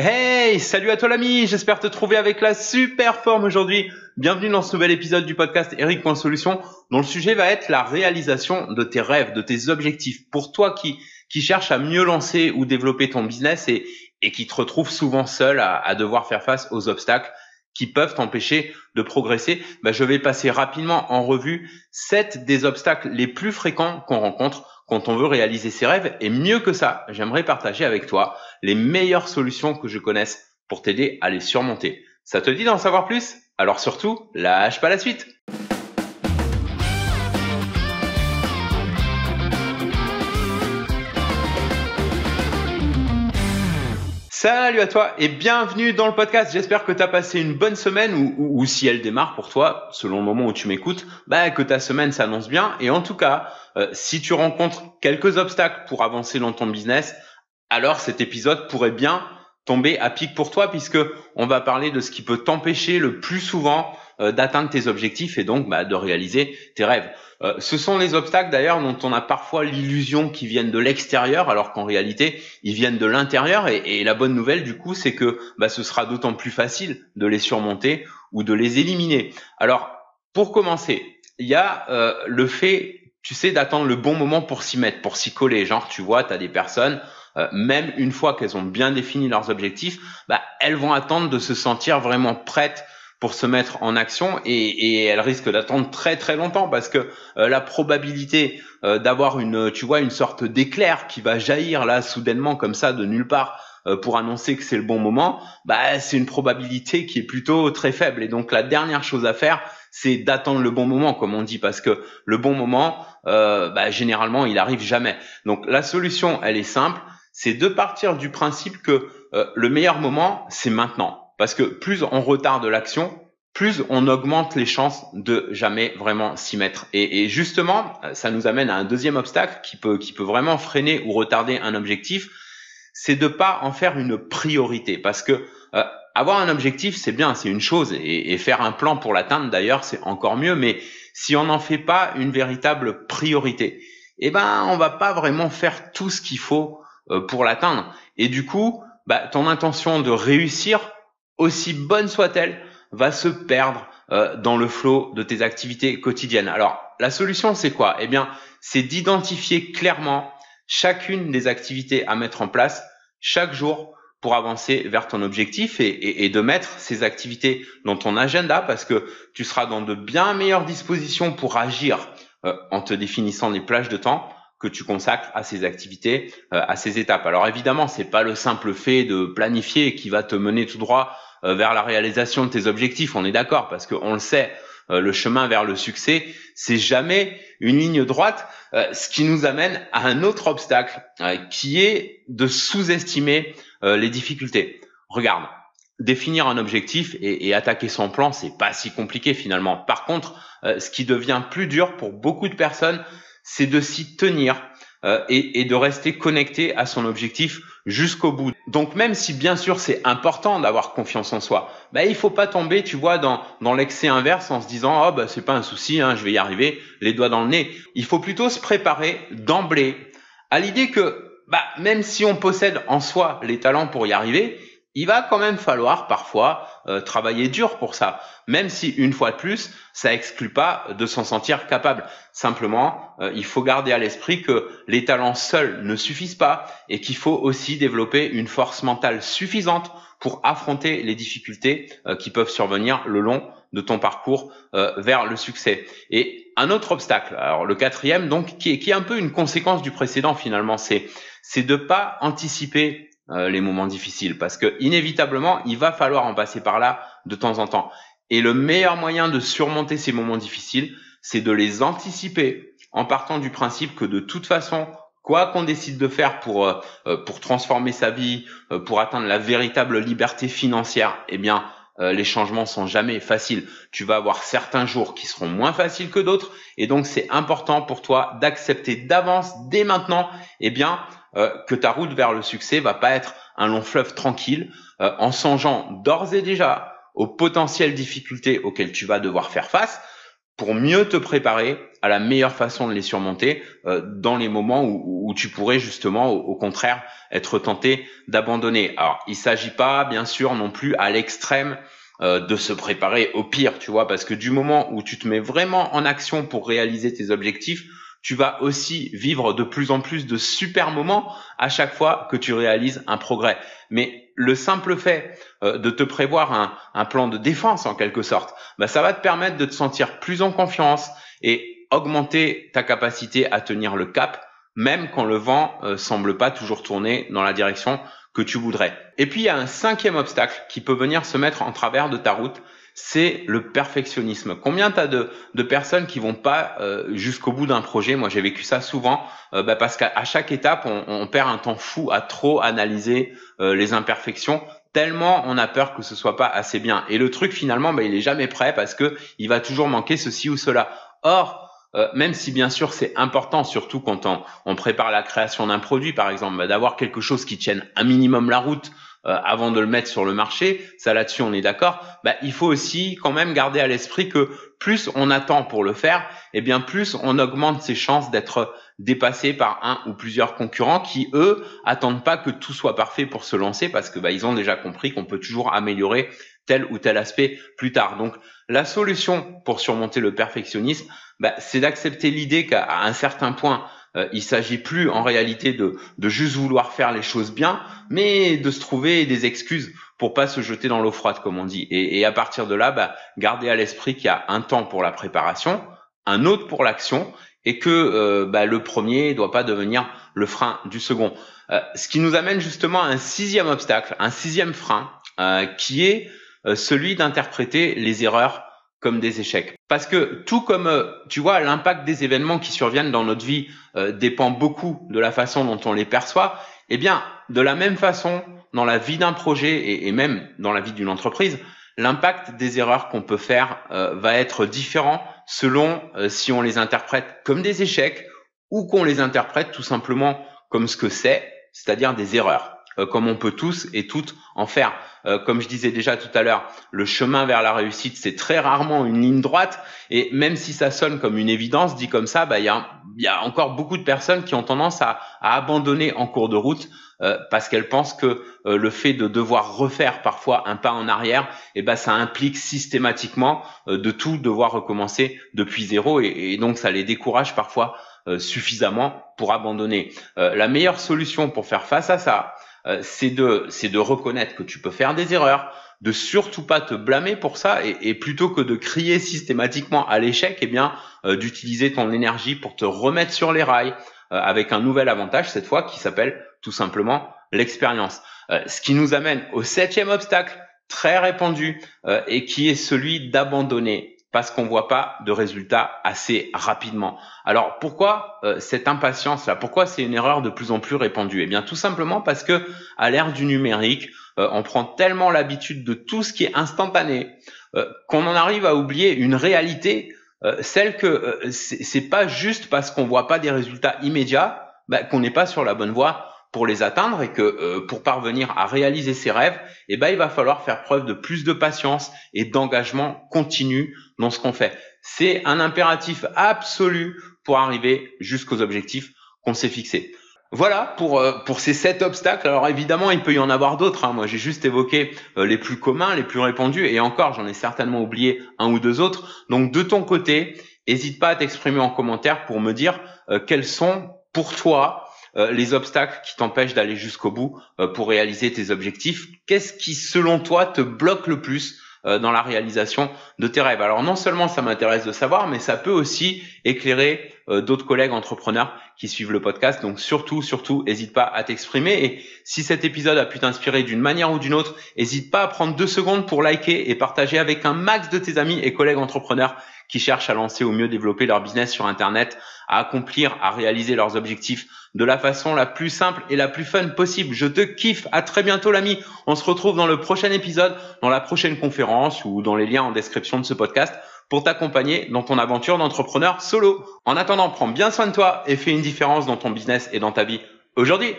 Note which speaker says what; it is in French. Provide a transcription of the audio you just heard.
Speaker 1: Hey, salut à toi l'ami, j'espère te trouver avec la super forme aujourd'hui. Bienvenue dans ce nouvel épisode du podcast Eric.solution dont le sujet va être la réalisation de tes rêves, de tes objectifs. Pour toi qui, cherche à mieux lancer ou développer ton business et, qui te retrouve souvent seul à, à devoir faire face aux obstacles qui peuvent t'empêcher de progresser, bah, je vais passer rapidement en revue sept des obstacles les plus fréquents qu'on rencontre quand on veut réaliser ses rêves. Et mieux que ça, j'aimerais partager avec toi les meilleures solutions que je connaisse pour t'aider à les surmonter. Ça te dit d'en savoir plus? Alors surtout, lâche pas la suite Salut à toi et bienvenue dans le podcast. J'espère que tu as passé une bonne semaine ou, si elle démarre pour toi, selon le moment où tu m'écoutes, bah, que ta semaine s'annonce bien. Et en tout cas, euh, si tu rencontres quelques obstacles pour avancer dans ton business, alors cet épisode pourrait bien tomber à pic pour toi puisque on va parler de ce qui peut t'empêcher le plus souvent euh, d'atteindre tes objectifs et donc bah, de réaliser tes rêves. Euh, ce sont les obstacles d'ailleurs dont on a parfois l'illusion qu'ils viennent de l'extérieur alors qu'en réalité ils viennent de l'intérieur et, et, la bonne nouvelle du coup c'est que bah, ce sera d'autant plus facile de les surmonter ou de les éliminer. Alors pour commencer, il y a euh, le fait, tu sais, d'attendre le bon moment pour s'y mettre, pour s'y coller. Genre tu vois, tu as des personnes euh, même une fois qu'elles ont bien défini leurs objectifs, bah, elles vont attendre de se sentir vraiment prêtes pour se mettre en action et, et elles risquent d'attendre très très longtemps parce que euh, la probabilité euh, d'avoir une tu vois une sorte d'éclair qui va jaillir là soudainement comme ça de nulle part pour annoncer que c'est le bon moment, bah c'est une probabilité qui est plutôt très faible et donc la dernière chose à faire c'est d'attendre le bon moment comme on dit parce que le bon moment bah, généralement il arrive jamais. Donc la solution elle est simple, c'est de partir du principe que euh, le meilleur moment, c'est maintenant. Parce que plus on retarde l'action, plus on augmente les chances de jamais vraiment s'y mettre. Et, justement, ça nous amène à un deuxième obstacle qui peut, qui peut vraiment freiner ou retarder un objectif, c'est de pas en faire une priorité. Parce que euh, avoir un objectif, c'est bien, c'est une chose, et, et, faire un plan pour l'atteindre, d'ailleurs, c'est encore mieux. Mais si on n'en fait pas une véritable priorité, eh ben, on va pas vraiment faire tout ce qu'il faut euh, pour l'atteindre. Et du coup, bah, ton intention de réussir, aussi bonne soit-elle, va se perdre euh, dans le flot de tes activités quotidiennes. Alors, la solution, c'est quoi? Eh bien, c'est d'identifier clairement chacune des activités à mettre en place chaque jour pour avancer vers ton objectif et, de mettre ces activités dans ton agenda parce que tu seras dans de bien meilleures dispositions pour agir euh, en te définissant des plages de temps que tu consacres à ces activités, euh, à ces étapes. Alors évidemment, c'est pas le simple fait de planifier qui va te mener tout droit euh, vers la réalisation de tes objectifs. On est d'accord parce qu'on le sait, euh, le chemin vers le succès, c'est jamais une ligne droite, ce qui nous amène à un autre obstacle qui est de sous-estimer les difficultés. Regarde, définir un objectif et, et attaquer son plan, c'est pas si compliqué finalement. Par contre, ce qui devient plus dur pour beaucoup de personnes, c'est de s'y tenir euh, et, de rester connecté à son objectif jusqu'au bout. Donc même si bien sûr c'est important d'avoir confiance en soi, bah, il faut pas tomber, tu vois, dans, dans l'excès inverse en se disant oh bah c'est pas un souci, hein, je vais y arriver, les doigts dans le nez. Il faut plutôt se préparer d'emblée à l'idée que bah, même si on possède en soi les talents pour y arriver, il va quand même falloir parfois euh, travailler dur pour ça, même si une fois de plus, ça exclut pas de s'en sentir capable. Simplement, euh, il faut garder à l'esprit que les talents seuls ne suffisent pas et qu'il faut aussi développer une force mentale suffisante pour affronter les difficultés euh, qui peuvent survenir le long de ton parcours vers le succès. Et un autre obstacle, alors le quatrième donc, qui est, qui est un peu une conséquence du précédent finalement, c'est c'est de pas anticiper euh, les moments difficiles parce que inévitablement, il va falloir en passer par là de temps en temps. Et le meilleur moyen de surmonter ces moments difficiles, c'est de les anticiper en partant du principe que de toute façon, quoi qu'on décide de faire pour euh, euh, pour transformer sa vie, pour atteindre la véritable liberté financière, eh bien les changements sont jamais faciles. Tu vas avoir certains jours qui seront moins faciles que d'autres, et donc c'est important pour toi d'accepter d'avance, dès maintenant, eh bien euh, que ta route vers le succès va pas être un long fleuve tranquille, euh, en songeant d'ores et déjà aux potentielles difficultés auxquelles tu vas devoir faire face, pour mieux te préparer à la meilleure façon de les surmonter euh, dans les moments où, tu pourrais justement, au, contraire, être tenté d'abandonner. Alors, il s'agit pas, bien sûr, non plus à l'extrême euh, de se préparer au pire, tu vois, parce que du moment où tu te mets vraiment en action pour réaliser tes objectifs, tu vas aussi vivre de plus en plus de super moments à chaque fois que tu réalises un progrès. Mais le simple fait euh, de te prévoir un, plan de défense en quelque sorte, bah, ça va te permettre de te sentir plus en confiance et augmenter ta capacité à tenir le cap, même quand le vent euh, semble pas toujours tourner dans la direction que tu voudrais. Et puis il y a un cinquième obstacle qui peut venir se mettre en travers de ta route, c'est le perfectionnisme. Combien tu as de, de, personnes qui vont pas euh, jusqu'au bout d'un projet? Moi, j'ai vécu ça souvent euh, bah, parce qu'à chaque étape, on, on, perd un temps fou à trop analyser euh, les imperfections tellement on a peur que ce soit pas assez bien. Et le truc finalement, bah, il est jamais prêt parce que il va toujours manquer ceci ou cela. Or, même si bien sûr c'est important, surtout quand on, on, prépare la création d'un produit, par exemple, bah, d'avoir quelque chose qui tienne un minimum la route, euh, avant de le mettre sur le marché, ça là-dessus on est d'accord, bah, il faut aussi quand même garder à l'esprit que plus on attend pour le faire, et eh bien plus on augmente ses chances d'être dépassé par un ou plusieurs concurrents qui eux attendent pas que tout soit parfait pour se lancer parce que bah, ils ont déjà compris qu'on peut toujours améliorer tel ou tel aspect plus tard. Donc la solution pour surmonter le perfectionnisme, bah, c'est d'accepter l'idée qu'à un certain point euh, il s'agit plus en réalité de, de juste vouloir faire les choses bien, mais de se trouver des excuses pour pas se jeter dans l'eau froide, comme on dit. Et, et à partir de là, bah, garder à l'esprit qu'il y a un temps pour la préparation, un autre pour l'action, et que euh, bah, le premier doit pas devenir le frein du second. Euh, ce qui nous amène justement à un sixième obstacle, un sixième frein, euh, qui est celui d'interpréter les erreurs comme des échecs. Parce que tout comme, euh, tu vois, l'impact des événements qui surviennent dans notre vie euh, dépend beaucoup de la façon dont on les perçoit, eh bien, de la même façon, dans la vie d'un projet et, même dans la vie d'une entreprise, l'impact des erreurs qu'on peut faire euh, va être différent selon si on les interprète comme des échecs ou qu'on les interprète tout simplement comme ce que c'est, c'est-à-dire des erreurs, comme on peut tous et toutes en faire. Euh, comme je disais déjà tout à l'heure, le chemin vers la réussite, c'est très rarement une ligne droite. Et même si ça sonne comme une évidence, dit comme ça, bah, il y, a, y a encore beaucoup de personnes qui ont tendance à, à abandonner en cours de route euh, parce qu'elles pensent que euh, le fait de devoir refaire parfois un pas en arrière, eh ben, ça implique systématiquement de tout devoir recommencer depuis zéro. Et, et, donc, ça les décourage parfois suffisamment pour abandonner. la meilleure solution pour faire face à ça, euh, c'est de c'est de reconnaître que tu peux faire des erreurs, de surtout pas te blâmer pour ça et, plutôt que de crier systématiquement à l'échec, eh bien euh, d'utiliser ton énergie pour te remettre sur les rails euh, avec un nouvel avantage cette fois qui s'appelle tout simplement l'expérience. ce qui nous amène au septième obstacle très répandu et qui est celui d'abandonner parce qu'on voit pas de résultats assez rapidement. Alors pourquoi euh, cette impatience là Pourquoi c'est une erreur de plus en plus répandue? Eh bien tout simplement parce que à l'ère du numérique, euh, on prend tellement l'habitude de tout ce qui est instantané euh, qu'on en arrive à oublier une réalité, celle que c'est pas juste parce qu'on voit pas des résultats immédiats bah, qu'on n'est pas sur la bonne voie pour les atteindre et que euh, pour parvenir à réaliser ses rêves, eh ben, il va falloir faire preuve de plus de patience et d'engagement continu dans ce qu'on fait. C'est un impératif absolu pour arriver jusqu'aux objectifs qu'on s'est fixés. Voilà pour euh, pour ces sept obstacles. Alors évidemment, il peut y en avoir d'autres. Hein. Moi, j'ai juste évoqué euh, les plus communs, les plus répandus, et encore, j'en ai certainement oublié un ou deux autres. Donc, de ton côté, n'hésite pas à t'exprimer en commentaire pour me dire quels sont pour toi euh, les obstacles qui t'empêchent d'aller jusqu'au bout euh, pour réaliser tes objectifs. Qu'est-ce qui, selon toi, te bloque le plus euh, dans la réalisation de tes rêves? Alors non seulement ça m'intéresse de savoir, mais ça peut aussi éclairer d'autres collègues entrepreneurs qui suivent le podcast. Donc surtout, surtout, n'hésite pas à t'exprimer. Et si cet épisode a pu t'inspirer d'une manière ou d'une autre, n'hésite pas à prendre deux secondes pour liker et partager avec un max de tes amis et collègues entrepreneurs qui cherchent à lancer ou mieux développer leur business sur Internet, à accomplir, à réaliser leurs objectifs de la façon la plus simple et la plus fun possible. Je te kiffe. À très bientôt, l'ami. On se retrouve dans le prochain épisode, dans la prochaine conférence ou dans les liens en description de ce podcast pour t'accompagner dans ton aventure d'entrepreneur solo. En attendant, prends bien soin de toi et fais une différence dans ton business et dans ta vie aujourd'hui.